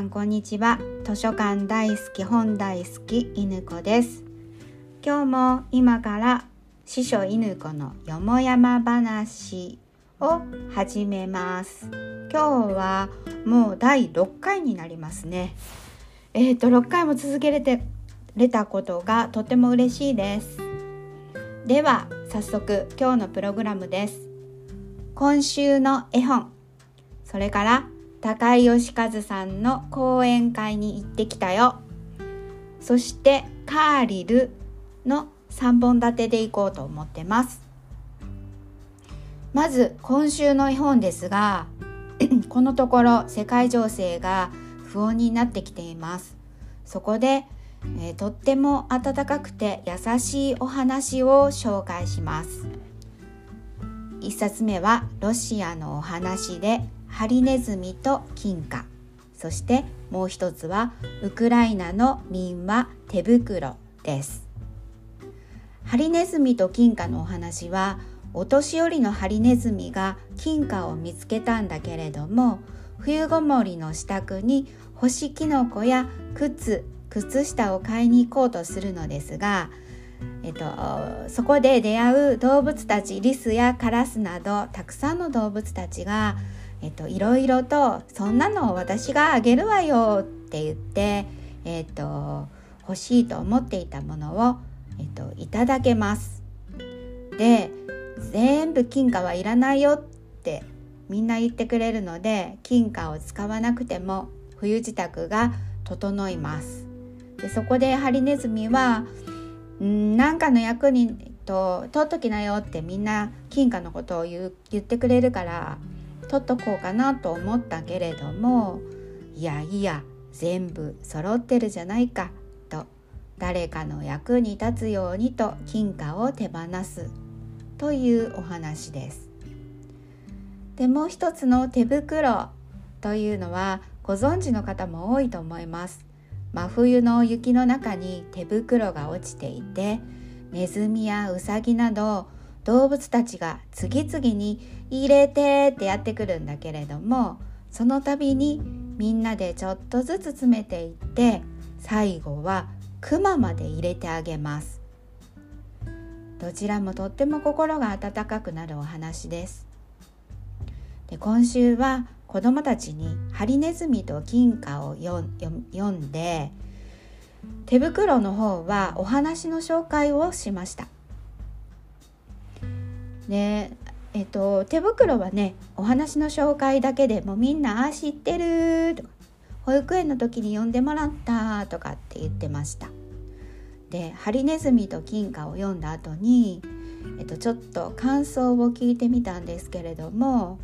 さんこんにちは。図書館大好き本大好き犬子です。今日も今から師匠犬子のよもやま話を始めます。今日はもう第6回になりますね。えっ、ー、と6回も続けれてれたことがとても嬉しいです。では早速今日のプログラムです。今週の絵本それから高井義和さんの講演会に行ってきたよ。そしてカーリルの3本立てでいこうと思ってます。まず今週の絵本ですが このところ世界情勢が不穏になってきています。そこで、えー、とっても温かくて優しいお話を紹介します。1冊目はロシアのお話でハリネズミと金貨。そしてもう一つはウクライナの民話手袋です。ハリネズミと金貨のお話はお年寄りのハリネズミが金貨を見つけたんだけれども冬ごもりの支度に干しキノコや靴靴下を買いに行こうとするのですが、えっと、そこで出会う動物たちリスやカラスなどたくさんの動物たちがえっと、いろいろと「そんなの私があげるわよ」って言って、えっと、欲しいと思っていたものを、えっと、いただけます。で全部金貨はいらないよってみんな言ってくれるので金貨を使わなくても冬支度が整います。でそこでハリネズミはんなんかの役にと取っときなよってみんな金貨のことを言ってくれるから取っとこうかなと思ったけれどもいやいや全部揃ってるじゃないかと誰かの役に立つようにと金貨を手放すというお話です。でもう一つの手袋というのはご存知の方も多いと思います。真冬の雪の中に手袋が落ちていてネズミやウサギなど動物たちが次々に入れてってやってくるんだけれどもその度にみんなでちょっとずつ詰めていって最後はクマまで入れてあげます。どちらもとっても心が温かくなるお話です。で今週は子どもたちに「ハリネズミと金貨」を読んで手袋の方はお話の紹介をしました。ねえっと手袋はねお話の紹介だけでもみんな「あ知ってる」とか「保育園の時に呼んでもらった」とかって言ってました。で「ハリネズミと金貨」を読んだ後に、えっと、ちょっと感想を聞いてみたんですけれども、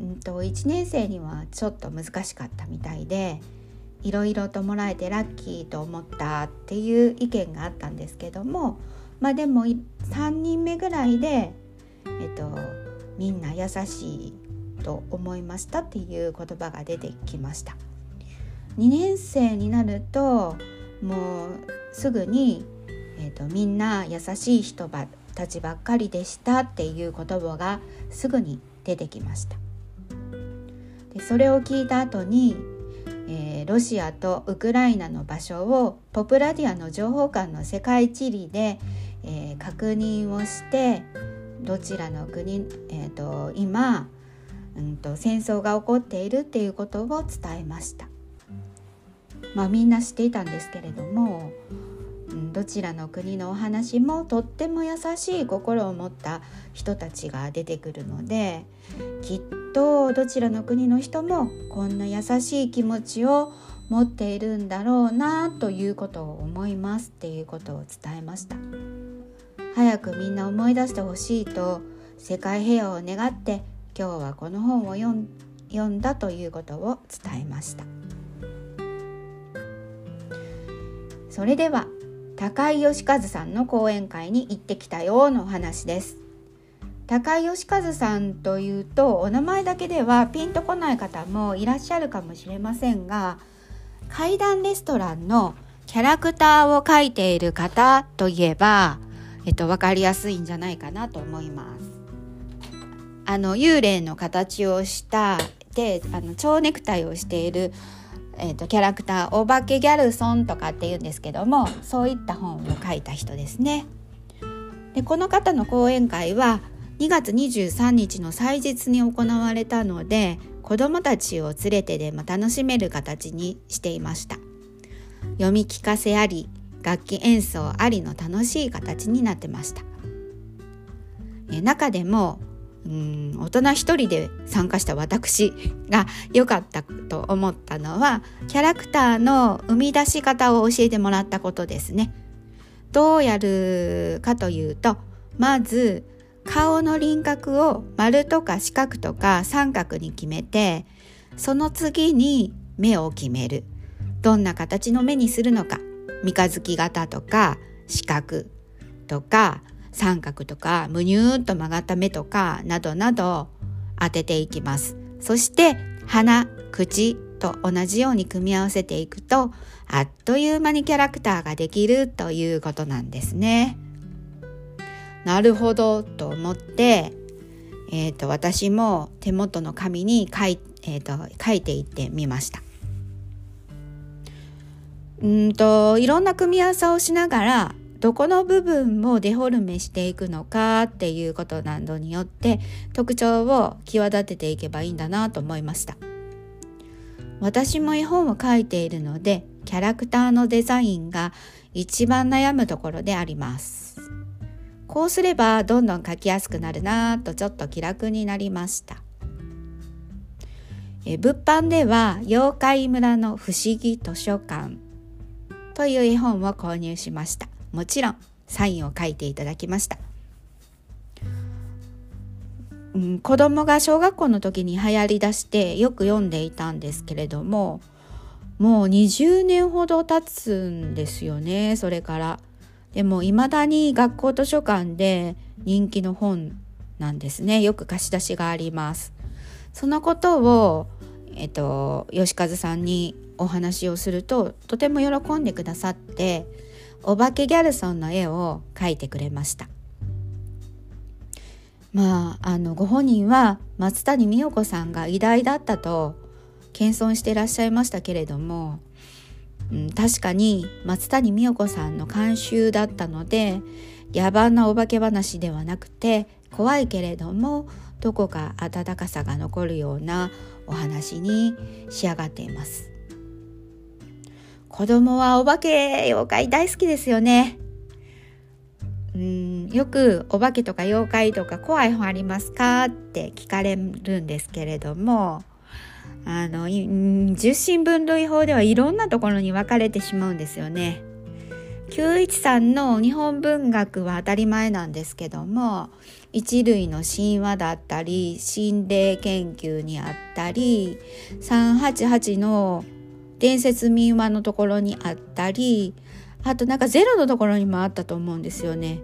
うんと、1年生にはちょっと難しかったみたいでいろいろともらえてラッキーと思ったっていう意見があったんですけどもまあでも3人目ぐらいでえっと、みんな優しいと思いましたっていう言葉が出てきました。2年生になるともうすぐに、えっと、みんな優しい人ばたちばっかりでしたっていう言葉がすぐに出てきました。でそれを聞いた後に、えー、ロシアとウクライナの場所をポプラディアの情報館の世界地理で、えー、確認をしてどちらの国、えーと、今、うんと、戦争が起こっているっていうことを伝えました。まあ、みんな知っていたんですけれども、うん、どちらの国のお話もとっても優しい心を持った人たちが出てくるのできっとどちらの国の人もこんな優しい気持ちを持っているんだろうなということを思いますっていうことを伝えました。早くみんな思い出してほしいと世界平和を願って今日はこの本を読んだということを伝えました。それでは高井義和さんの講演会に行ってきたよの話です。高井義和さんというとお名前だけではピンとこない方もいらっしゃるかもしれませんが階段レストランのキャラクターを描いている方といえばえっと、分かりやすいんじゃないかなと思います。あの幽霊の形をしたであの蝶ネクタイをしているえーと、キャラクターお化けギャルソンとかっていうんですけどもそういった本を書いた人ですね。でこの方の講演会は2月23日の祭日に行われたので子どもたちを連れてでも楽しめる形にしていました読み聞かせあり楽器演奏ありの楽しい形になってました。中でもうん大人一人で参加した私が良かったと思ったのはキャラクターの生み出し方を教えてもらったことですね。どうやるかというとまず顔の輪郭を丸とか四角とか三角に決めてその次に目を決める。どんな形の目にするのか。三日月型とか四角とか三角とかむにゅーっと曲がった目とかなどなど当てていきますそして鼻口と同じように組み合わせていくとあっという間にキャラクターができるということなんですね。なるほどと思って、えーと、私も手元の紙に書い,、えーと、書いていってみました。うんといろんな組み合わせをしながらどこの部分もデフォルメしていくのかっていうことなどによって特徴を際立てていけばいいんだなと思いました。私も絵本を描いているのでキャラクターのデザインが一番悩むところであります。こうすればどんどん書きやすくなるなとちょっと気楽になりました。え物販では妖怪村の不思議図書館。という絵本を購入しました。もちろんサインを書いていただきました、うん、子供が小学校の時に流行りだしてよく読んでいたんですけれどももう20年ほど経つんですよねそれから。でも未だに学校図書館で人気の本なんですね。よく貸し出しがあります。そのことをえっと吉和さんにお話をするととても喜んでくださってお化けギャルソンの絵を描いてくれました。まああのご本人は松谷美代子さんが偉大だったと謙遜していらっしゃいましたけれどもうん、確かに松谷美代子さんの監修だったので野蛮なお化け話ではなくて怖いけれどもどこか温かさが残るようなお話に仕上がっています。子供はお化け妖怪大好きですよねうんよくお化けとか妖怪とか怖い本ありますかって聞かれるんですけれどもあの十神分類法ではいろんなところに分かれてしまうんですよね。913の日本文学は当たり前なんですけども一類の神話だったり心霊研究にあったり388の伝説民話のところにあったりあとなんかゼロのところにもあったと思うんですよね。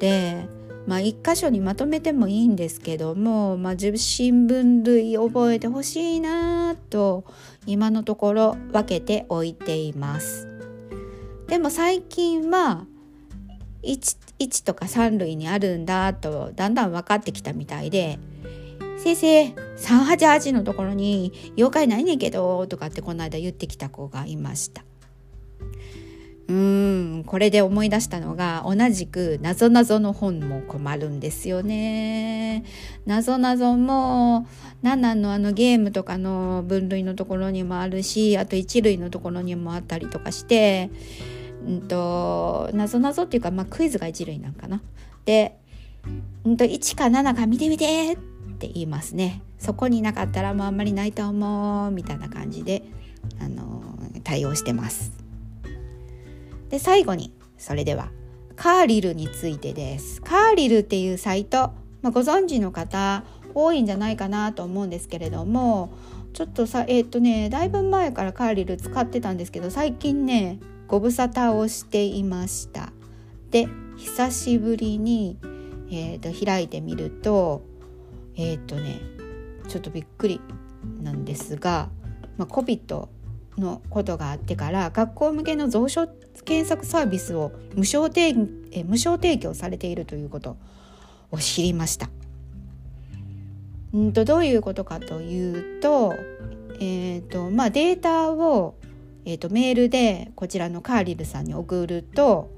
でまあ、一箇所にまとめてもいいんですけども、まあ、受信分類覚えてほしいなと今のところ分けておいています。でも最近は 1, 1とか3類にあるんだとだんだん分かってきたみたいで「先生388のところに妖怪ないねんけど」とかってこの間言ってきた子がいました。うんこれで思い出したのが同じくなぞなぞの本も困るんですよね。なぞなぞも7のあのゲームとかの分類のところにもあるしあと1類のところにもあったりとかしてうんとなぞなぞっていうか、まあ、クイズが1類なんかな。で、うんと1か7か見てみてっって言いますね。そこになかったらもうあんまりないと思うみたいな感じであの対応してます。で最後にそれではカーリルについてですカーリルっていうサイト、まあ、ご存知の方多いんじゃないかなと思うんですけれどもちょっとさえっ、とねだいぶ前からカーリル使ってたんですけど最近ねご無沙汰をしていましたで久しぶりに、えーと、開いてみるとえっ、とねちょっとびっくりなんですが、まあ、COVID のことがあってから学校向けの蔵書検索サービスを無償提え無償提供されているということを知りました。んとどういうことかというと,、えーとまあ、データを、えーと、メールでこちらのカーリルさんに送ると,、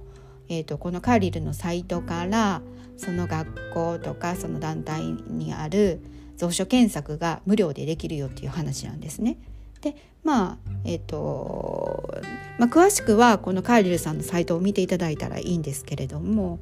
えーとこのカーリルのサイトからその学校とかその団体にある蔵書検索が無料でできるよっていう話なんですね。でまあえっ、ー、と、まあ、詳しくはこのカーリルさんのサイトを見ていただいたらいいんですけれども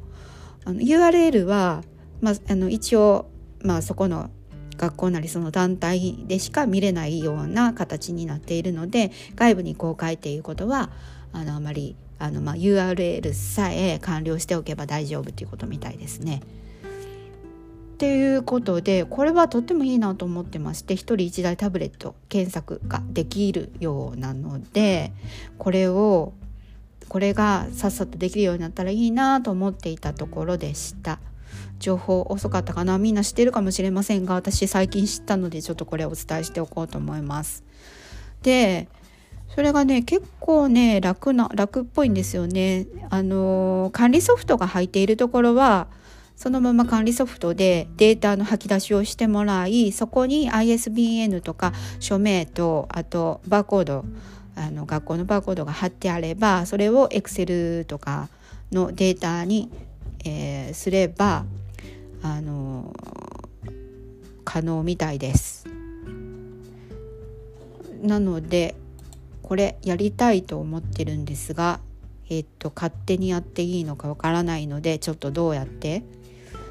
あの URL は、まあ、あの一応、まあ、そこの学校なりその団体でしか見れないような形になっているので外部に公開っていうことはあのあまりあの、まあ、URL さえ完了しておけば大丈夫っていうことみたいですね。っていうことでこれはとってもいいなと思ってまして1人1台タブレット検索ができるようなのでこれをこれがさっさとできるようになったらいいなと思っていたところでした。情報遅かったかな？みんな知ってるかもしれませんが私最近知ったのでちょっとこれをお伝えしておこうと思います。でそれがね結構ね楽な楽っぽいんですよねあの管理ソフトが入っているところはそのまま管理ソフトでデータの吐き出しをしてもらいそこに ISBN とか署名とあとバーコードあの学校のバーコードが貼ってあればそれを Excel とかのデータに、えー、すればあの可能みたいです。なのでこれやりたいと思ってるんですがえっと勝手にやっていいのかわからないのでちょっとどうやって？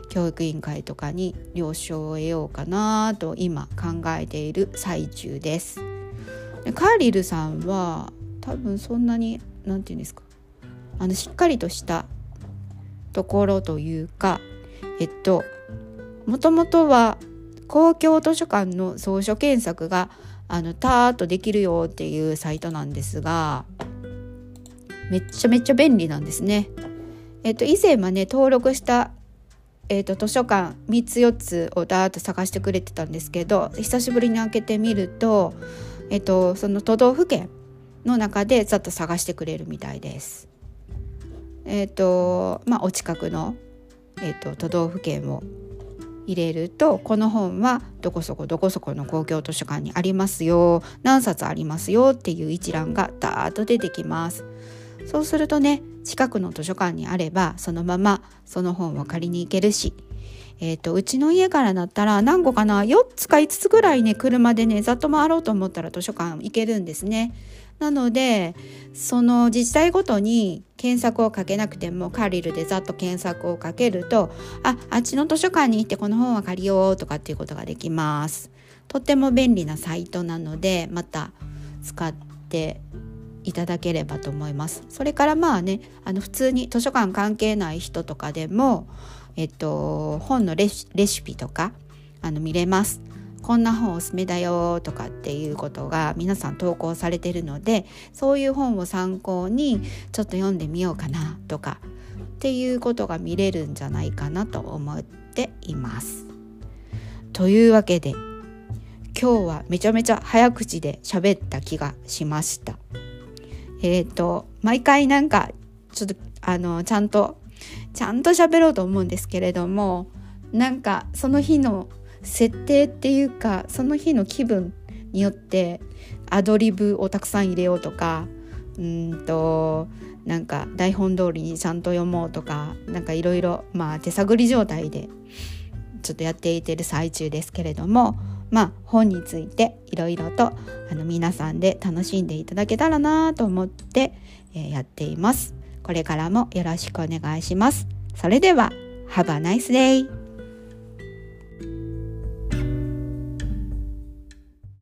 教育委員会とかに了承を得ようかなと今考えている最中です。カーリルさんは多分そんなに何て言うんですか？あのしっかりとしたところというかえっともともとは公共図書館の蔵書検索があのターッとできるよっていうサイトなんですがめっちゃめっちゃ便利なんですね。えっと以前はね登録したえーと、図書館3つ4つをダーッと探してくれてたんですけど久しぶりに開けてみると,、えーと、その都道府県の中でざっと探してくれるみたいです。えっ、ー、とまあお近くの、えーと、都道府県を入れるとこの本はどこそこどこそこの公共図書館にありますよ何冊ありますよっていう一覧がダーッと出てきます。そうするとね近くの図書館にあればそのままその本を借りに行けるし、えーと、うちの家からだったら何個かな4つか5つぐらいね車でねざっと回ろうと思ったら図書館行けるんですね。なのでその自治体ごとに検索をかけなくてもカリルでざっと検索をかけるとああっちの図書館に行ってこの本は借りようとかっていうことができます。とっても便利なサイトなのでまた使っていただければと思います。それからまあねあの普通に図書館関係ない人とかでも、えっと、本のレシピとかあの見れます。こんな本おすすめだよとかっていうことが皆さん投稿されてるのでそういう本を参考にちょっと読んでみようかなとかっていうことが見れるんじゃないかなと思っています。というわけで今日はめちゃめちゃ早口で喋った気がしました。えっ、ー、と毎回なんかちょっとあのちゃんとちゃんと喋ろうと思うんですけれどもなんかその日の設定っていうかその日の気分によってアドリブをたくさん入れようとかうんとなんか台本通りにちゃんと読もうとかなんかいろいろまあ手探り状態でちょっとやっていてる最中ですけれどもまあ本についていろいろとあの皆さんで楽しんでいただけたらなと思って、えー、やっています。これからもよろしくお願いします。それでは Have a nice day!